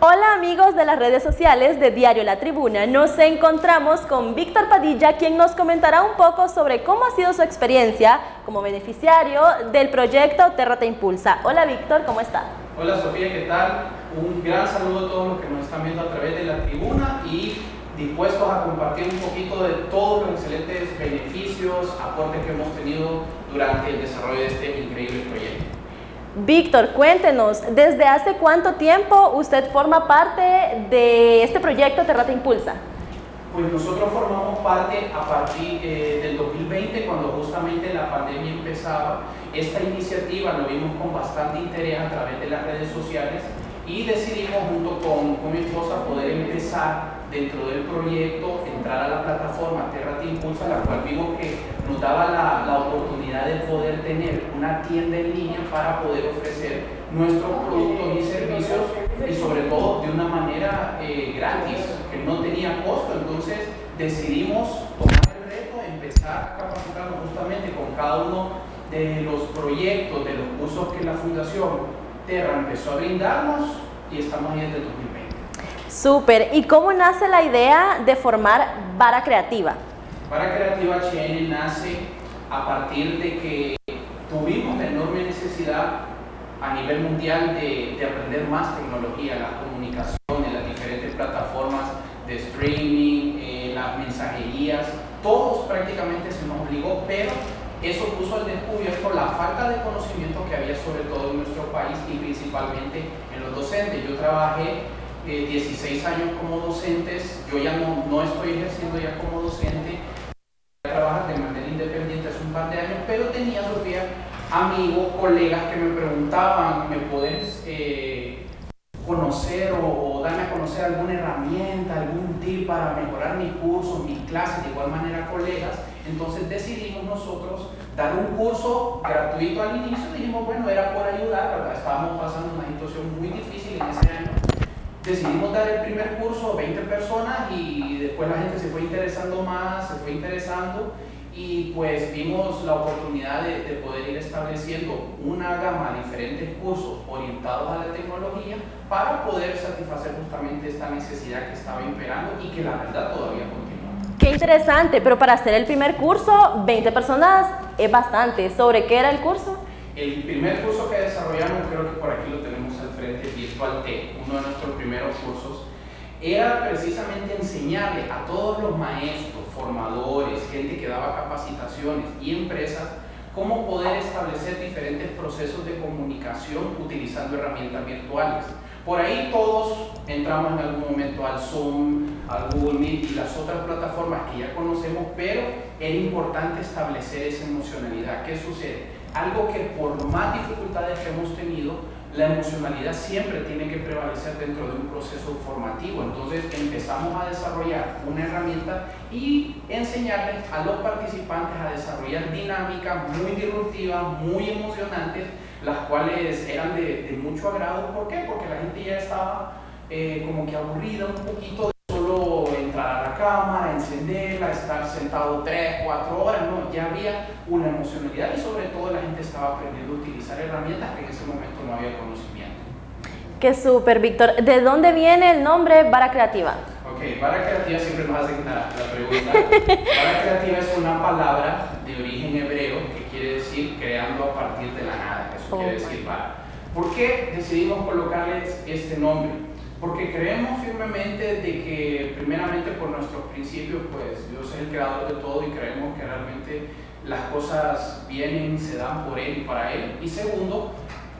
Hola amigos de las redes sociales de Diario La Tribuna. Nos encontramos con Víctor Padilla, quien nos comentará un poco sobre cómo ha sido su experiencia como beneficiario del proyecto Terra Te Impulsa. Hola Víctor, ¿cómo está? Hola Sofía, ¿qué tal? Un gran saludo a todos los que nos están viendo a través de la tribuna y dispuestos a compartir un poquito de todos los excelentes beneficios, aportes que hemos tenido durante el desarrollo de este increíble proyecto. Víctor, cuéntenos, ¿desde hace cuánto tiempo usted forma parte de este proyecto Terrata Impulsa? Pues nosotros formamos parte a partir eh, del 2020, cuando justamente la pandemia empezaba. Esta iniciativa lo vimos con bastante interés a través de las redes sociales y decidimos junto con, con mi esposa poder empezar dentro del proyecto, entrar a la plataforma Terra Te Impulsa, la cual vimos que nos daba la, la, oportunidad de poder tener una tienda en línea para poder ofrecer nuestros productos y servicios y sobre todo de una manera eh, gratis, que no tenía costo. Entonces decidimos tomar el reto, empezar a capacitarnos justamente con cada uno de los proyectos, de los cursos que la Fundación Terra empezó a brindarnos y estamos ahí desde 2020. Súper. ¿Y cómo nace la idea de formar Vara Creativa? Vara Creativa HN nace a partir de que tuvimos la enorme necesidad a nivel mundial de, de aprender más tecnología, las comunicaciones, las diferentes plataformas de streaming, eh, las mensajerías, todos prácticamente se nos obligó, pero eso puso al descubierto la falta de conocimiento que había sobre todo en nuestro país y principalmente en los docentes. Yo trabajé 16 años como docentes, yo ya no estoy ejerciendo ya como docente, trabajar de manera independiente hace un par de años, pero tenía, Sofía, amigos, colegas que me preguntaban, ¿me puedes eh, conocer o, darme a conocer alguna herramienta, algún tip para mejorar mis cursos, mis clases, de igual manera colegas? Entonces decidimos nosotros dar un curso gratuito al inicio, dijimos, bueno, era por ayudar, ¿verdad? estábamos pasando una situación muy difícil en ese año decidimos dar el primer curso a 20 personas y después la gente se fue interesando más, se fue interesando y pues vimos la oportunidad de, de, poder ir estableciendo una gama de diferentes cursos orientados a la tecnología para poder satisfacer justamente esta necesidad que estaba imperando y que la verdad todavía continúa. Qué interesante, pero para hacer el primer curso, 20 personas es bastante. ¿Sobre qué era el curso? El primer curso que desarrollamos, creo que por aquí lo tenemos al frente, Virtual T, uno de nuestros primeros cursos, era precisamente enseñarle a todos los maestros, formadores, gente que daba capacitaciones y empresas cómo poder establecer diferentes procesos de comunicación utilizando herramientas virtuales. Por ahí todos entramos en algún momento al Zoom, al Google Meet y las otras plataformas que ya conocemos, pero era importante establecer esa emocionalidad. ¿Qué sucede? algo que por más dificultades que hemos tenido, la emocionalidad siempre tiene que prevalecer dentro de un proceso formativo. Entonces empezamos a desarrollar una herramienta y enseñarles a los participantes a desarrollar dinámicas muy disruptivas, muy emocionantes, las cuales eran de, mucho agrado. ¿Por qué? Porque la gente ya estaba eh, como que aburrida un poquito solo entrar a la cámara, encenderla, estar sentado 3, 4 horas, no, ya había una emocionalidad y sobre todo la gente estaba aprendiendo a utilizar herramientas que en ese momento no había conocimiento. Qué súper, Víctor. ¿De dónde viene el nombre Vara Creativa? Ok, Vara Creativa siempre nos hacen la, la pregunta. Vara Creativa es una palabra de origen hebreo que quiere decir creando a partir de la nada. Eso oh. quiere decir Vara. ¿Por qué decidimos colocarles este nombre? Porque creemos firmemente de que, primeramente por nuestros principios, pues Dios es el creador de todo y creemos que realmente las cosas vienen, se dan por Él y para Él. Y segundo,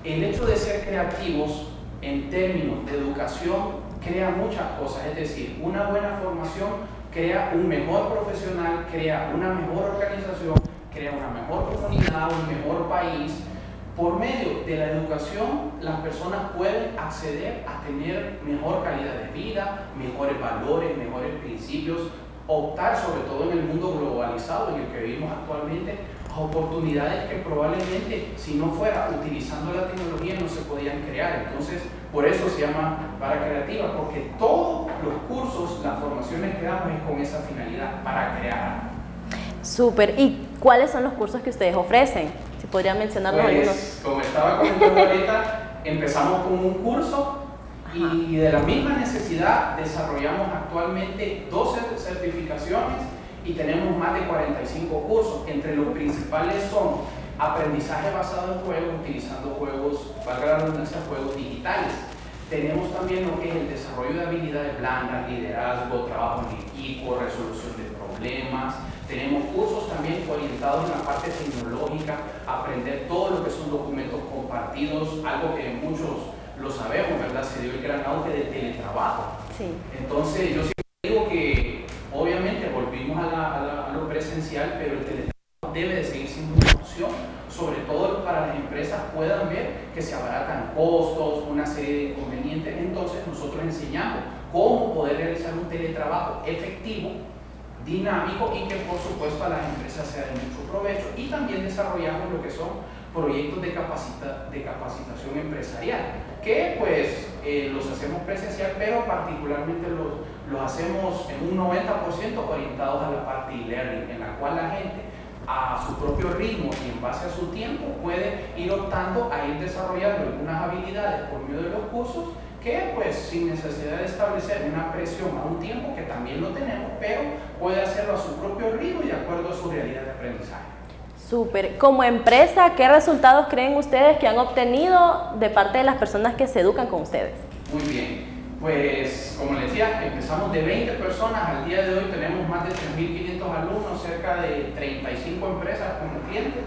el hecho de ser creativos en términos de educación crea muchas cosas, es decir, una buena formación crea un mejor profesional, crea una mejor organización, crea una mejor comunidad, un mejor país. Por medio de la educación, las personas pueden acceder a tener mejor calidad de vida, mejores valores, mejores principios, optar, sobre todo en el mundo globalizado en el que vivimos actualmente, a oportunidades que probablemente si no fuera utilizando la tecnología no se podían crear. Entonces, por eso se llama para creativa, porque todos los cursos, las formaciones que damos es con esa finalidad, para crear. Súper. ¿Y cuáles son los cursos que ustedes ofrecen? Si podrían mencionarlos pues, algunos. Como estaba comentando ahorita, empezamos con un curso Y de la misma necesidad desarrollamos actualmente 12 certificaciones y tenemos más de 45 cursos. Entre los principales son aprendizaje basado en juegos, utilizando juegos, valga la redundancia, juegos digitales. Tenemos también lo que es el desarrollo de habilidades blandas, liderazgo, trabajo en equipo, resolución de problemas. Tenemos cursos también orientados en la parte tecnológica, aprender todo lo que son documentos compartidos, algo que muchos lo sabemos, ¿verdad? Se dio el gran auge del teletrabajo. Sí. Entonces, yo siempre digo que obviamente volvimos a, lo presencial, pero el teletrabajo debe de seguir siendo una opción, sobre todo para las empresas puedan ver que se abaratan costos, una serie de inconvenientes. Entonces, nosotros enseñamos cómo poder realizar un teletrabajo efectivo dinámico y que por supuesto a las empresas sea de mucho provecho. Y también desarrollamos lo que son proyectos de, capacita, de capacitación empresarial, que pues eh, los hacemos presencial, pero particularmente los, los hacemos en un 90% orientados a la parte e-learning, en la cual la gente a su propio ritmo y en base a su tiempo puede ir optando a ir desarrollando algunas habilidades por medio de los cursos que pues sin necesidad de establecer una presión a un tiempo que también lo tenemos, pero puede hacerlo a su propio ritmo y de acuerdo a su realidad de aprendizaje. Súper. Como empresa, ¿qué resultados creen ustedes que han obtenido de parte de las personas que se educan con ustedes? Muy bien. Pues, como les decía, empezamos de 20 personas. Al día de hoy tenemos más de 3.500 alumnos, cerca de 35 empresas como clientes.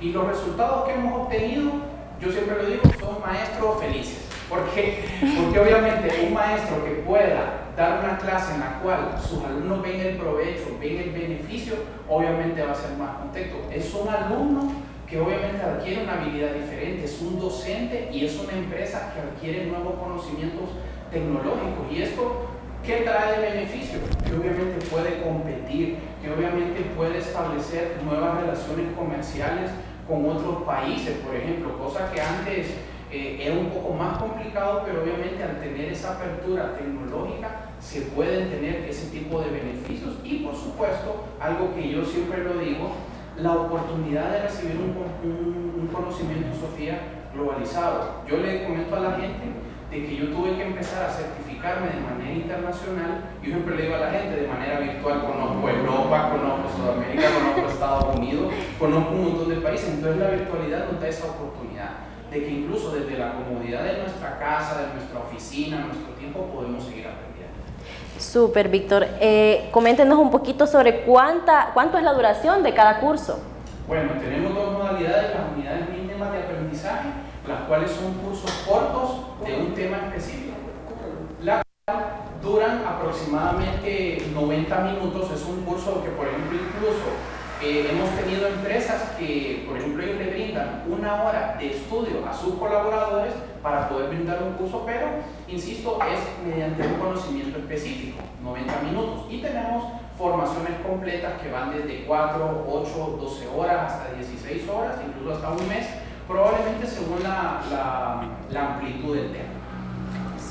Y los resultados que hemos obtenido, yo siempre lo digo, son maestros felices. ¿Por qué? Porque obviamente un maestro que pueda dar una clase en la cual sus alumnos ven el provecho, ven el beneficio, obviamente va a ser más contento. Es un alumno que obviamente adquiere una habilidad diferente, es un docente y es una empresa que adquiere nuevos conocimientos tecnológicos. ¿Y esto qué trae de beneficio? Que obviamente puede competir, que obviamente puede establecer nuevas relaciones comerciales con otros países, por ejemplo, cosa que antes eh, era un poco más complicado, pero obviamente al tener esa apertura tecnológica se pueden tener ese tipo de beneficios. Y por supuesto, algo que yo siempre lo digo, la oportunidad de recibir un, un, conocimiento, Sofía, globalizado. Yo le comento a la gente de que yo tuve que empezar a certificarme de manera internacional, yo siempre le digo a la gente de manera virtual, conozco Europa, conozco Sudamérica, conozco Estados Unidos, conozco un montón de países, entonces la virtualidad nos da esa oportunidad de que incluso desde la comodidad de nuestra casa, de nuestra oficina, nuestro tiempo, podemos seguir aprendiendo. Súper, Víctor. Eh, coméntenos un poquito sobre cuánta, cuánto es la duración de cada curso. Bueno, tenemos dos modalidades, las unidades mínimas de aprendizaje, las cuales son cursos cortos de un tema específico, cuales duran aproximadamente 90 minutos. Es un curso que, por ejemplo, incluso eh, hemos tenido empresas que, por ejemplo, ellos le brindan una hora de estudio a sus colaboradores para poder brindar un curso, pero, insisto, es mediante un conocimiento específico, 90 minutos. Y tenemos formaciones completas que van desde 4, 8, 12 horas hasta 16 horas, incluso hasta un mes, probablemente según la, la, amplitud del tema.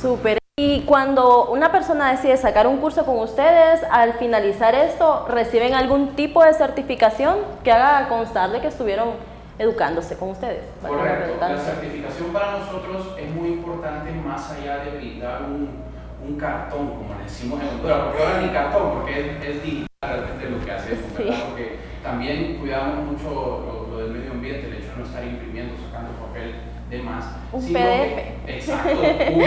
Súper. Y cuando una persona decide sacar un curso con ustedes, al finalizar esto, ¿reciben algún tipo de certificación que haga constar de que estuvieron educándose con ustedes? Correcto. La certificación para nosotros es muy importante más allá de brindar un, un cartón, como le decimos en Honduras, porque ahora ni cartón, porque es, es digital realmente lo que hacemos, Porque también cuidamos mucho lo, lo del medio ambiente, el hecho de no estar imprimiendo, sacando papel más. Un PDF. exacto, un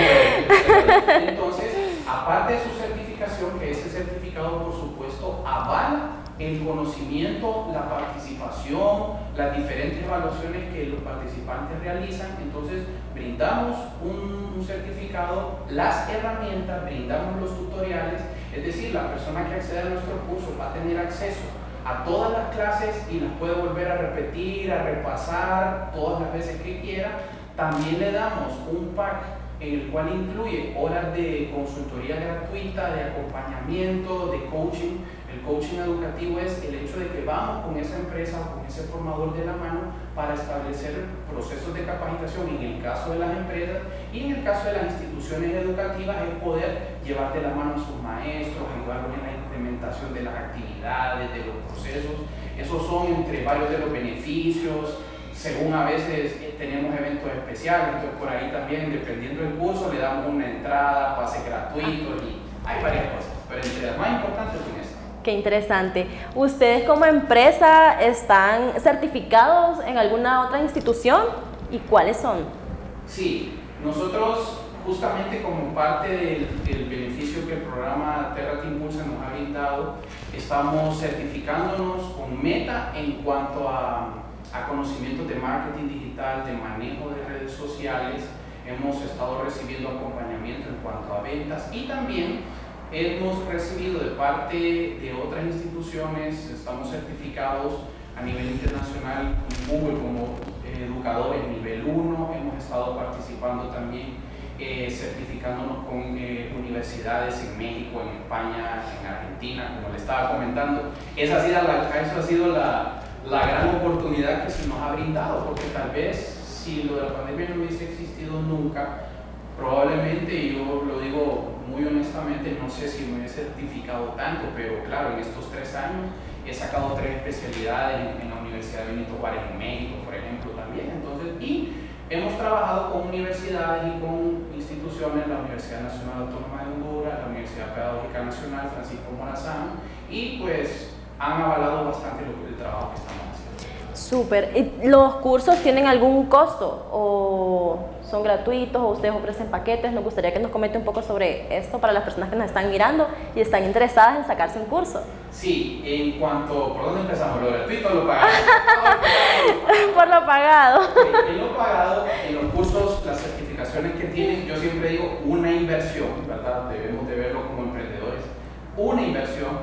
Entonces, aparte de su certificación, que ese certificado, por supuesto, avala el conocimiento, la participación, las diferentes evaluaciones que los participantes realizan. Entonces, brindamos un, un, certificado, las herramientas, brindamos los tutoriales, es decir, la persona que accede a nuestro curso va a tener acceso a todas las clases y las puede volver a repetir, a repasar todas las veces que quiera también le damos un pack en el cual incluye horas de consultoría gratuita, de acompañamiento, de coaching. El coaching educativo es el hecho de que vamos con esa empresa o con ese formador de la mano para establecer procesos de capacitación en el caso de las empresas y en el caso de las instituciones educativas es poder llevar de la mano a sus maestros, ayudarlos en la implementación de las actividades, de los procesos. Esos son entre varios de los beneficios según a veces eh, tenemos eventos especiales, entonces por ahí también, dependiendo del curso, le damos una entrada, pase gratuito y hay varias cosas, pero entre las más importantes son estas. Qué interesante. ¿Ustedes como empresa están certificados en alguna otra institución y cuáles son? Sí, nosotros justamente como parte del, beneficio que el programa Terra Te Impulsa nos ha brindado, estamos certificándonos con meta en cuanto a, a conocimientos de marketing digital, de manejo de redes sociales. Hemos estado recibiendo acompañamiento en cuanto a ventas y también hemos recibido de parte de otras instituciones, estamos certificados a nivel internacional con Google como educadores nivel 1, hemos estado participando también eh, certificándonos con eh, universidades en México, en España, en Argentina, como le estaba comentando. Esa la, ha sido la, la gran oportunidad que se nos ha brindado, porque tal vez si lo de la pandemia no hubiese existido nunca, probablemente, y yo lo digo muy honestamente, no sé si me hubiese certificado tanto, pero claro, en estos tres años he sacado tres especialidades en, en la Universidad de Benito Juárez en México, por ejemplo, también. Entonces, y Hemos trabajado con universidades y con instituciones, la Universidad Nacional Autónoma de Honduras, la Universidad Pedagógica Nacional Francisco Morazán, y pues han avalado bastante lo, el trabajo que estamos haciendo. Súper. ¿Los cursos tienen algún costo o son gratuitos o ustedes ofrecen paquetes? Nos gustaría que nos comente un poco sobre esto para las personas que nos están mirando y están interesadas en sacarse un curso. Sí, en cuanto, ¿por dónde empezamos? ¿Lo gratuito o lo pagado? Por lo pagado. En lo pagado, en los cursos, las certificaciones que tienen, yo siempre digo una inversión, ¿verdad? Debemos de verlo como emprendedores. Una inversión.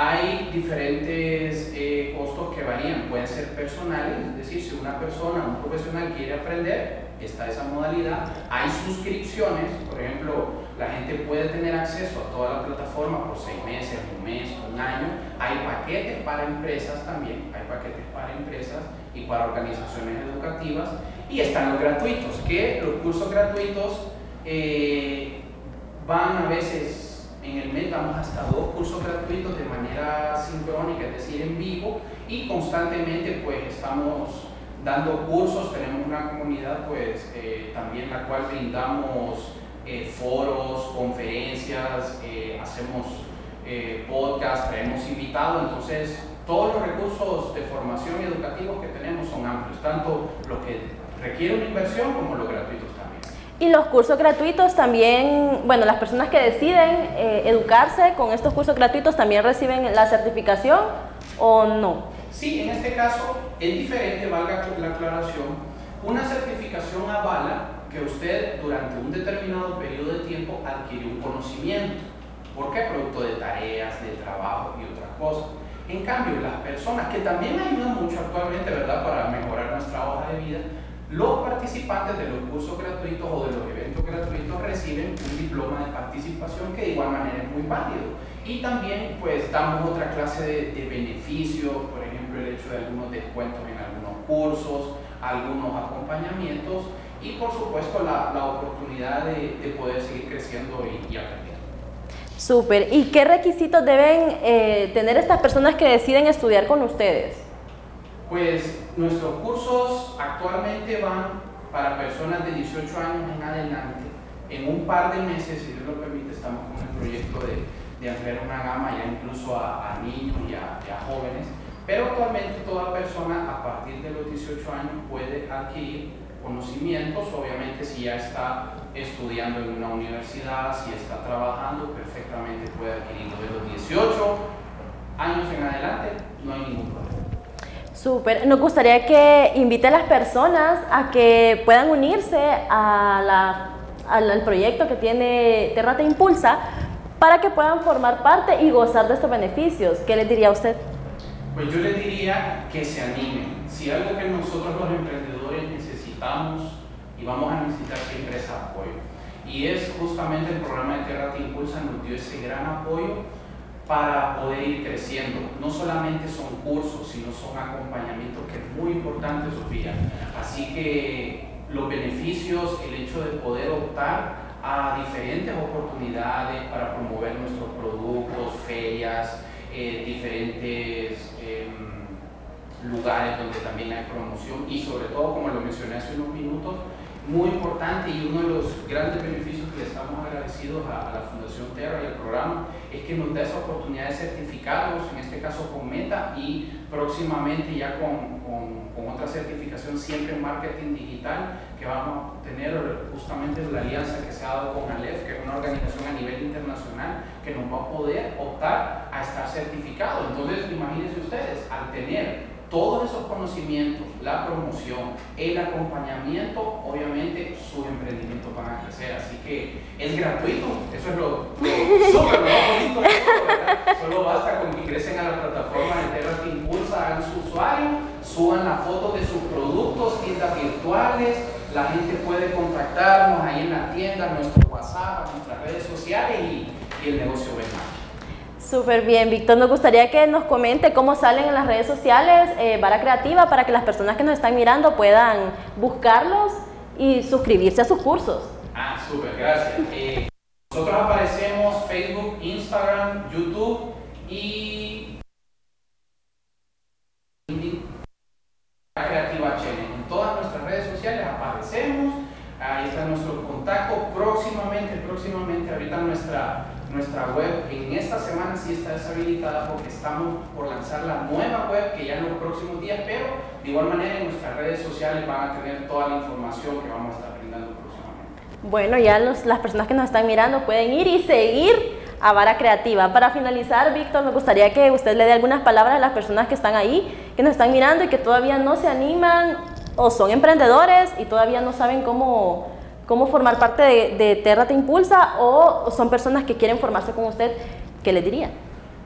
Hay diferentes eh, costos que varían, pueden ser personales, es decir, si una persona, un profesional quiere aprender, está esa modalidad. Hay suscripciones, por ejemplo, la gente puede tener acceso a toda la plataforma por seis meses, un mes, un año. Hay paquetes para empresas también, hay paquetes para empresas y para organizaciones educativas. Y están los gratuitos, que los cursos gratuitos eh, van a veces en el mes, damos hasta dos cursos gratuitos de manera sincrónica, es decir, en vivo, y constantemente pues estamos dando cursos, tenemos una comunidad pues eh, también la cual brindamos eh, foros, conferencias, eh, hacemos eh, podcast, traemos invitados, entonces todos los recursos de formación educativos que tenemos son amplios, tanto lo que requiere una inversión como los gratuitos también. Y los cursos gratuitos también, bueno, las personas que deciden educarse con estos cursos gratuitos también reciben la certificación o no? Sí, en este caso es diferente, valga la aclaración. Una certificación avala que usted durante un determinado periodo de tiempo adquirió un conocimiento. ¿Por qué? Producto de tareas, de trabajo y otras cosas. En cambio, las personas que también ayudan mucho actualmente, ¿verdad?, para mejorar nuestra hoja de vida, los participantes de los cursos gratuitos o de los eventos gratuitos reciben un diploma de participación que de igual manera es muy válido. Y también pues damos otra clase de, de beneficios, por ejemplo el hecho de algunos descuentos en algunos cursos, algunos acompañamientos y por supuesto la, oportunidad de, de, poder seguir creciendo y, y aprendiendo. Súper. ¿Y qué requisitos deben eh, tener estas personas que deciden estudiar con ustedes? Pues nuestros cursos actualmente van para personas de 18 años en adelante. En un par de meses, si Dios lo permite, estamos con el proyecto de, de ampliar una gama ya incluso a, niños y a, y a jóvenes. Pero actualmente toda persona a partir de los 18 años puede adquirir conocimientos, obviamente si ya está estudiando en una universidad, si está trabajando, perfectamente puede adquirirlo de los 18 años en adelante, no hay ningún problema. Súper, nos gustaría que invite a las personas a que puedan unirse al, proyecto que tiene Terra Te Impulsa para que puedan formar parte y gozar de estos beneficios. ¿Qué les diría a usted? Pues yo le diría que se animen. Si algo que nosotros los emprendedores necesitamos y vamos a necesitar siempre es apoyo. Y es justamente el programa de Tierra Te Impulsa nos dio ese gran apoyo para poder ir creciendo. No solamente son cursos, sino son acompañamientos que es muy importante, Sofía. Así que los beneficios, el hecho de poder optar a diferentes oportunidades para promover nuestros productos, ferias, eh, diferentes eh, lugares donde también hay promoción y sobre todo, como lo mencioné hace unos minutos, muy importante y uno de los grandes beneficios que estamos agradecidos a, la Fundación Terra y al programa es que nos da esa oportunidad de certificados, en este caso con Meta y próximamente ya con, con, con otra certificación siempre en marketing digital que vamos a tener justamente la alianza que se ha dado con Aleph, que es una organización a nivel internacional que nos va a poder optar a estar certificado. Entonces, imagínense ustedes, al tener todos esos conocimientos, la promoción, el acompañamiento, obviamente sus emprendimientos van a crecer. Así que es gratuito, eso es lo, súper bonito Solo basta con que ingresen a la plataforma de Terra que impulsa, hagan su usuario, suban la foto de sus productos, tiendas virtuales, la gente puede contactarnos ahí en la tienda, nuestro WhatsApp, nuestras redes sociales y, y el negocio ve Súper bien, Víctor. Nos gustaría que nos comente cómo salen en las redes sociales eh, Vara Creativa para que las personas que nos están mirando puedan buscarlos y suscribirse a sus cursos. Ah, súper, gracias. Eh, nosotros aparecemos Facebook, Instagram, YouTube y Creativa Channel. En todas nuestras redes sociales aparecemos. Ahí está nuestro contacto. Próximamente, próximamente, ahorita nuestra nuestra web en esta semana sí está deshabilitada porque estamos por lanzar la nueva web que ya en los próximos días, pero de igual manera en nuestras redes sociales van a tener toda la información que vamos a estar brindando próximamente. Bueno, ya las personas que nos están mirando pueden ir y seguir a Vara Creativa. Para finalizar, Víctor, me gustaría que usted le dé algunas palabras a las personas que están ahí, que nos están mirando y que todavía no se animan o son emprendedores y todavía no saben cómo cómo formar parte de, Terra Te Impulsa o son personas que quieren formarse con usted, ¿qué le diría?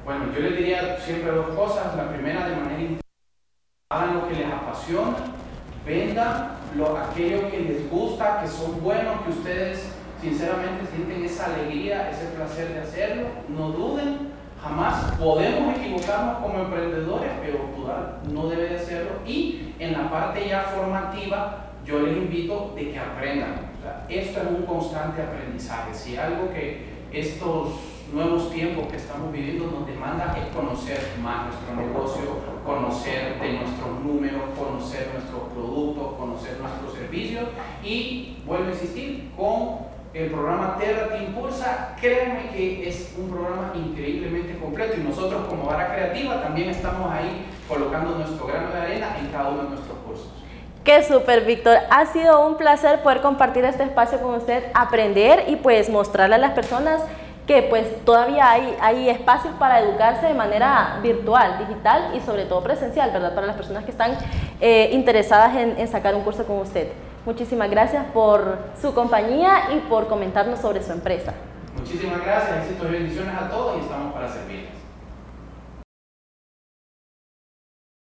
Bueno, yo le diría siempre dos cosas. La primera, de manera hagan lo que les apasiona, vendan lo, aquello que les gusta, que son buenos, que ustedes sinceramente sienten esa alegría, ese placer de hacerlo. No duden, jamás podemos equivocarnos como emprendedores, pero dudar no debe de hacerlo. Y en la parte ya formativa, yo les invito de que aprendan esto es un constante aprendizaje. Si algo que estos nuevos tiempos que estamos viviendo nos demanda es conocer más nuestro negocio, conocer de nuestros números, conocer nuestros productos, conocer nuestros servicios y vuelvo a insistir con el programa Terra te impulsa, créanme que es un programa increíblemente completo y nosotros como Vara Creativa también estamos ahí colocando nuestro grano de arena en cada uno de nuestros cursos. Qué súper, Víctor. Ha sido un placer poder compartir este espacio con usted, aprender y pues mostrarle a las personas que pues todavía hay, hay espacios para educarse de manera virtual, digital y sobre todo presencial, ¿verdad? Para las personas que están eh, interesadas en, en sacar un curso con usted. Muchísimas gracias por su compañía y por comentarnos sobre su empresa. Muchísimas gracias, éxitos y bendiciones a todos y estamos para servirles.